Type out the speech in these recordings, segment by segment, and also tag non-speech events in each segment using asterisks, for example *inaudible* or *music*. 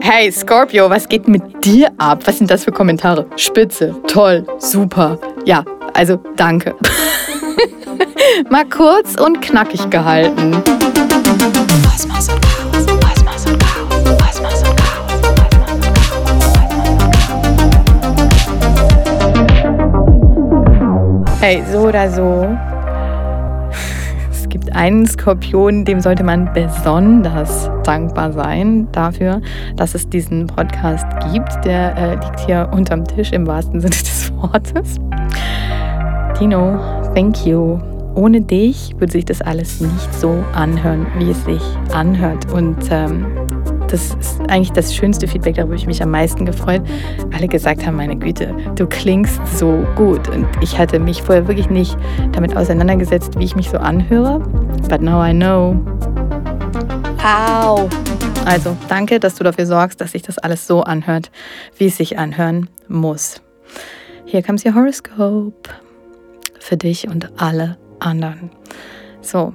Hey Scorpio, was geht mit dir ab? Was sind das für Kommentare? Spitze, toll, super. Ja, also danke. *laughs* Mal kurz und knackig gehalten. Hey, so oder so einen Skorpion, dem sollte man besonders dankbar sein dafür, dass es diesen Podcast gibt. Der äh, liegt hier unterm Tisch im wahrsten Sinne des *laughs* Wortes. Tino, thank you. Ohne dich würde sich das alles nicht so anhören, wie es sich anhört. Und ähm, das ist eigentlich das schönste Feedback, darüber habe ich mich am meisten gefreut. Alle gesagt haben, meine Güte, du klingst so gut. Und ich hatte mich vorher wirklich nicht damit auseinandergesetzt, wie ich mich so anhöre. But now I know. Au! Also, danke, dass du dafür sorgst, dass sich das alles so anhört, wie es sich anhören muss. Here comes your horoscope. Für dich und alle anderen. So,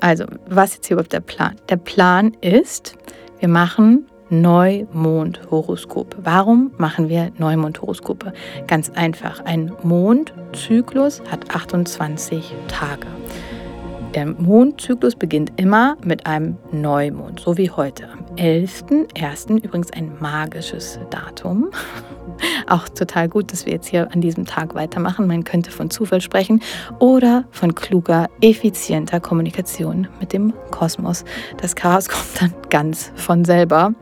also, was jetzt hier überhaupt der Plan? Der Plan ist, wir machen Neumondhoroskope. Warum machen wir Neumondhoroskope? Ganz einfach. Ein Mondzyklus hat 28 Tage. Der Mondzyklus beginnt immer mit einem Neumond, so wie heute. Am 11.01. übrigens ein magisches Datum. *laughs* Auch total gut, dass wir jetzt hier an diesem Tag weitermachen. Man könnte von Zufall sprechen oder von kluger, effizienter Kommunikation mit dem Kosmos. Das Chaos *laughs* kommt dann ganz von selber.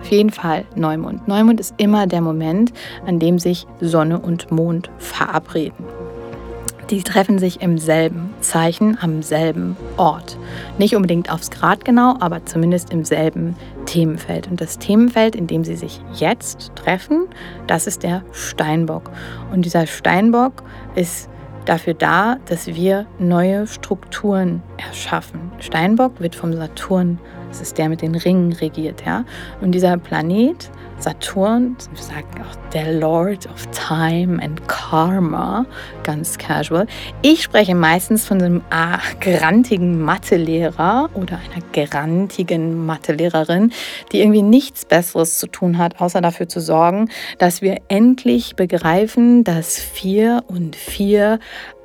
Auf jeden Fall Neumond. Neumond ist immer der Moment, an dem sich Sonne und Mond verabreden. Die treffen sich im selben Zeichen, am selben Ort. Nicht unbedingt aufs Grad genau, aber zumindest im selben Themenfeld. Und das Themenfeld, in dem sie sich jetzt treffen, das ist der Steinbock. Und dieser Steinbock ist dafür da, dass wir neue Strukturen erschaffen. Steinbock wird vom Saturn, das ist der mit den Ringen regiert, ja. Und dieser Planet Saturn, wir sagen auch der Lord of Time and Karma, ganz casual. Ich spreche meistens von einem ah, grantigen Mathelehrer oder einer grantigen Mathelehrerin, die irgendwie nichts Besseres zu tun hat, außer dafür zu sorgen, dass wir endlich begreifen, dass 4 und 4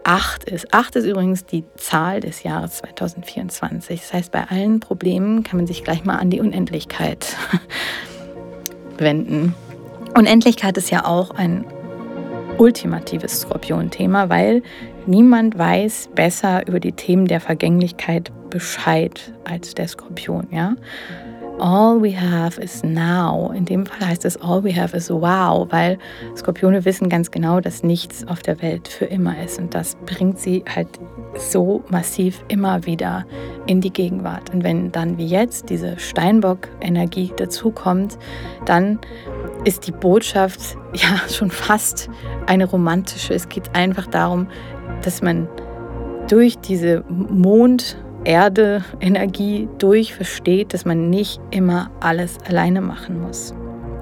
8 ist. 8 ist übrigens die Zahl des Jahres 2024. Das heißt, bei allen Problemen kann man sich gleich mal an die Unendlichkeit *laughs* wenden. Unendlichkeit ist ja auch ein ultimatives Skorpion-Thema, weil niemand weiß besser über die Themen der Vergänglichkeit Bescheid als der Skorpion, ja. All we have is now. In dem Fall heißt es all we have is wow, weil Skorpione wissen ganz genau, dass nichts auf der Welt für immer ist. Und das bringt sie halt so massiv immer wieder in die Gegenwart. Und wenn dann wie jetzt diese Steinbock-Energie dazukommt, dann ist die Botschaft *laughs* ja schon fast eine romantische. Es geht einfach darum, dass man durch diese Mond- Erde-Energie durch versteht, dass man nicht immer alles alleine machen muss.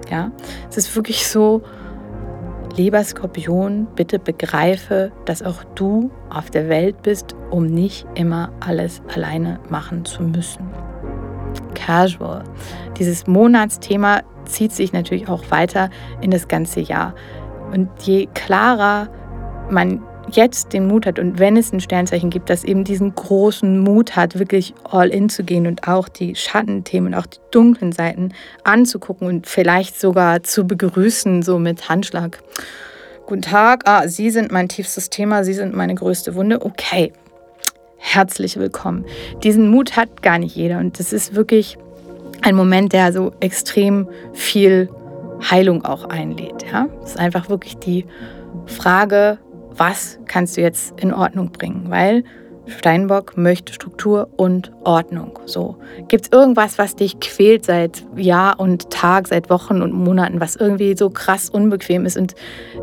Ja, es ist wirklich so, lieber Skorpion, bitte begreife, dass auch du auf der Welt bist, um nicht immer alles alleine machen zu müssen. Casual. Dieses Monatsthema zieht sich natürlich auch weiter in das ganze Jahr. Und je klarer man jetzt den Mut hat und wenn es ein Sternzeichen gibt, das eben diesen großen Mut hat, wirklich all in zu gehen und auch die Schattenthemen auch die dunklen Seiten anzugucken und vielleicht sogar zu begrüßen, so mit Handschlag. Guten Tag, ah, Sie sind mein tiefstes Thema, Sie sind meine größte Wunde. Okay, herzlich willkommen. Diesen Mut hat gar nicht jeder und das ist wirklich ein Moment, der so extrem viel Heilung auch einlädt. Ja? Ist einfach wirklich die Frage, was kannst du jetzt in Ordnung bringen, weil Steinbock möchte Struktur und Ordnung. So. Gibt es irgendwas, was dich quält seit Jahr und Tag, seit Wochen und Monaten, was irgendwie so krass unbequem ist? Und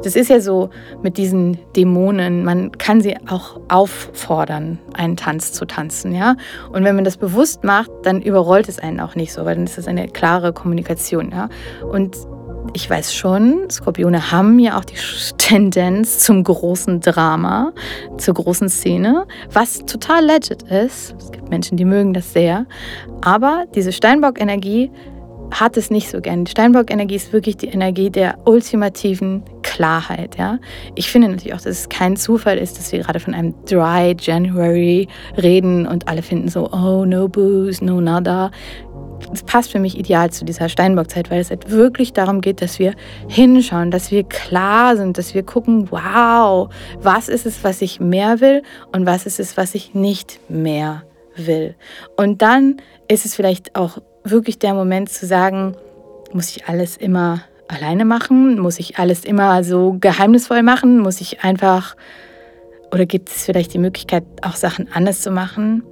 das ist ja so mit diesen Dämonen, man kann sie auch auffordern, einen Tanz zu tanzen, ja? Und wenn man das bewusst macht, dann überrollt es einen auch nicht so, weil dann ist das eine klare Kommunikation, ja? Und ich weiß schon, Skorpione haben ja auch die Tendenz zum großen Drama, zur großen Szene, was total legit ist. Es gibt Menschen, die mögen das sehr. Aber diese Steinbock-Energie hat es nicht so gern. Die Steinbock-Energie ist wirklich die Energie der ultimativen Klarheit. Ja? Ich finde natürlich auch, dass es kein Zufall ist, dass wir gerade von einem Dry January reden und alle finden so, oh, no booze, no nada. Es passt für mich ideal zu dieser Steinbock-Zeit, weil es halt wirklich darum geht, dass wir hinschauen, dass wir klar sind, dass wir gucken, wow, was ist es, was ich mehr will und was ist es, was ich nicht mehr will. Und dann ist es vielleicht auch wirklich der Moment zu sagen, muss ich alles immer alleine machen? Muss ich alles immer so geheimnisvoll machen? Muss ich einfach, oder gibt es vielleicht die Möglichkeit, auch Sachen anders zu machen?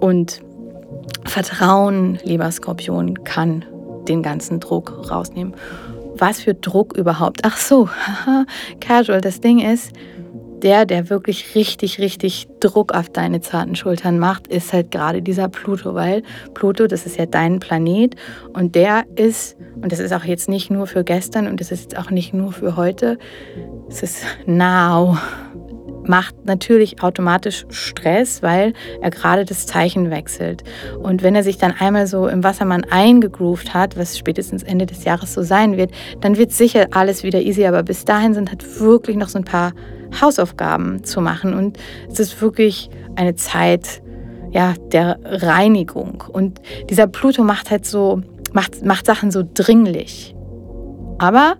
Und Vertrauen, lieber Skorpion, kann den ganzen Druck rausnehmen. Was für Druck überhaupt? Ach so, casual. Das Ding ist, der, der wirklich richtig, richtig Druck auf deine zarten Schultern macht, ist halt gerade dieser Pluto, weil Pluto, das ist ja dein Planet und der ist, und das ist auch jetzt nicht nur für gestern und das ist jetzt auch nicht nur für heute, es ist now, macht natürlich automatisch Stress, weil er gerade das Zeichen wechselt. Und wenn er sich dann einmal so im Wassermann eingegroovt hat, was spätestens Ende des Jahres so sein wird, dann wird sicher alles wieder easy. Aber bis dahin sind halt wirklich noch so ein paar Hausaufgaben zu machen. Und es ist wirklich eine Zeit ja, der Reinigung. Und dieser Pluto macht halt so, macht, macht Sachen so dringlich. Aber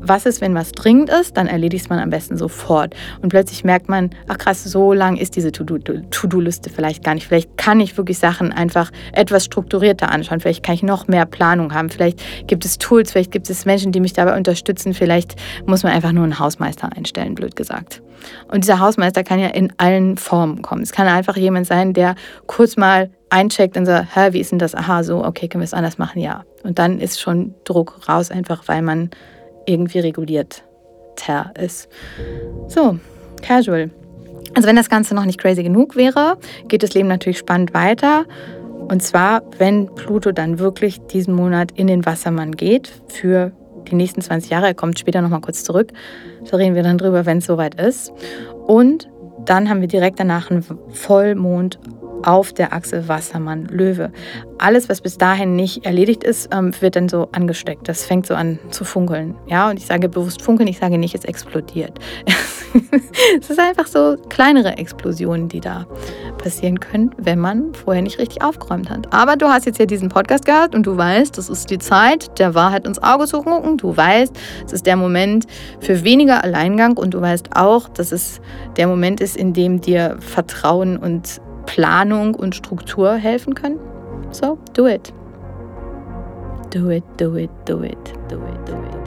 was ist, wenn was dringend ist, dann erledigt man am besten sofort. Und plötzlich merkt man, ach krass, so lang ist diese To-Do-Liste vielleicht gar nicht. Vielleicht kann ich wirklich Sachen einfach etwas strukturierter anschauen. Vielleicht kann ich noch mehr Planung haben. Vielleicht gibt es Tools, vielleicht gibt es Menschen, die mich dabei unterstützen. Vielleicht muss man einfach nur einen Hausmeister einstellen, blöd gesagt. Und dieser Hausmeister kann ja in allen Formen kommen. Es kann einfach jemand sein, der kurz mal eincheckt und sagt, hä, wie ist denn das? Aha, so, okay, können wir es anders machen? Ja. Und dann ist schon Druck raus, einfach weil man irgendwie reguliert ist. So, casual. Also wenn das Ganze noch nicht crazy genug wäre, geht das Leben natürlich spannend weiter. Und zwar, wenn Pluto dann wirklich diesen Monat in den Wassermann geht für die nächsten 20 Jahre. Er kommt später nochmal kurz zurück. Da reden wir dann drüber, wenn es soweit ist. Und dann haben wir direkt danach einen Vollmond auf der Achse Wassermann-Löwe. Alles, was bis dahin nicht erledigt ist, ähm, wird dann so angesteckt. Das fängt so an zu funkeln. Ja, und ich sage bewusst funkeln, ich sage nicht, es explodiert. *laughs* es ist einfach so kleinere Explosionen, die da passieren können, wenn man vorher nicht richtig aufgeräumt hat. Aber du hast jetzt ja diesen Podcast gehört und du weißt, das ist die Zeit, der Wahrheit ins Auge zu gucken. Du weißt, es ist der Moment für weniger Alleingang und du weißt auch, dass es der Moment ist, in dem dir Vertrauen und Planung und Struktur helfen können. So, do it. Do it, do it, do it, do it, do it.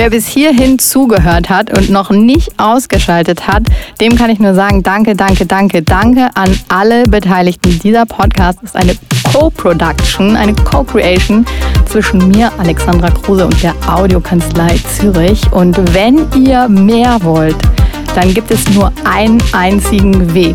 Wer bis hierhin zugehört hat und noch nicht ausgeschaltet hat, dem kann ich nur sagen, danke, danke, danke, danke an alle Beteiligten. Dieser Podcast ist eine Co-Production, eine Co-Creation zwischen mir, Alexandra Kruse und der Audiokanzlei Zürich. Und wenn ihr mehr wollt, dann gibt es nur einen einzigen Weg.